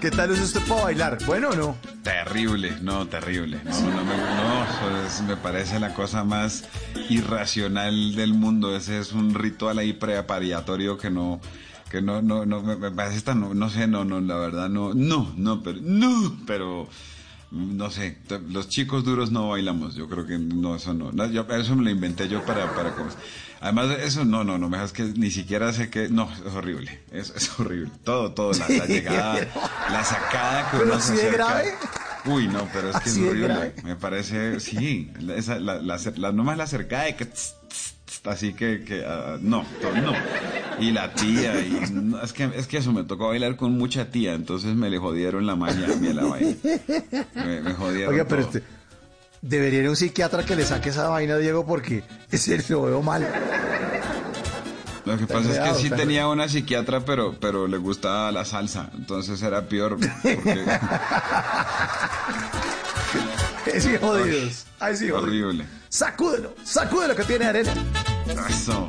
¿Qué tal es usted para bailar? ¿Bueno o no? Terrible, no, terrible. No, no, me, no, me parece la cosa más irracional del mundo. Ese es un ritual ahí preparatorio que no, que no, no, no, me parece tan, no, no sé, no, no, la verdad, no, no, no, pero, no, pero, no sé, los chicos duros no bailamos, yo creo que no, eso no, no, yo- eso me lo inventé yo para, para, cosas. además eso no, no, no, me dejas que ni siquiera sé que, no, es horrible, es, es horrible, todo, todo, la, la llegada, la sacada que ¿Pero uno se grave? Uy, no, pero es que ¿Así es horrible. Me parece, sí, esa, la, la, la- nomás la acercada de que, tss, tss, tss, así que, que ah, no, to- no. Y la tía, y no, es que, es que eso me tocó bailar con mucha tía, entonces me le jodieron la maña a mí a la vaina. Me, me jodieron Oiga, pero este, debería ir a un psiquiatra que le saque esa vaina, Diego, porque ese lo veo mal. Lo que pasa es que sí tenía una psiquiatra, pero, pero le gustaba la salsa, entonces era peor. Porque, Es jodidos. Ay, sí, horrible. Sacúdelo, sacúdelo que tiene arena. Eso.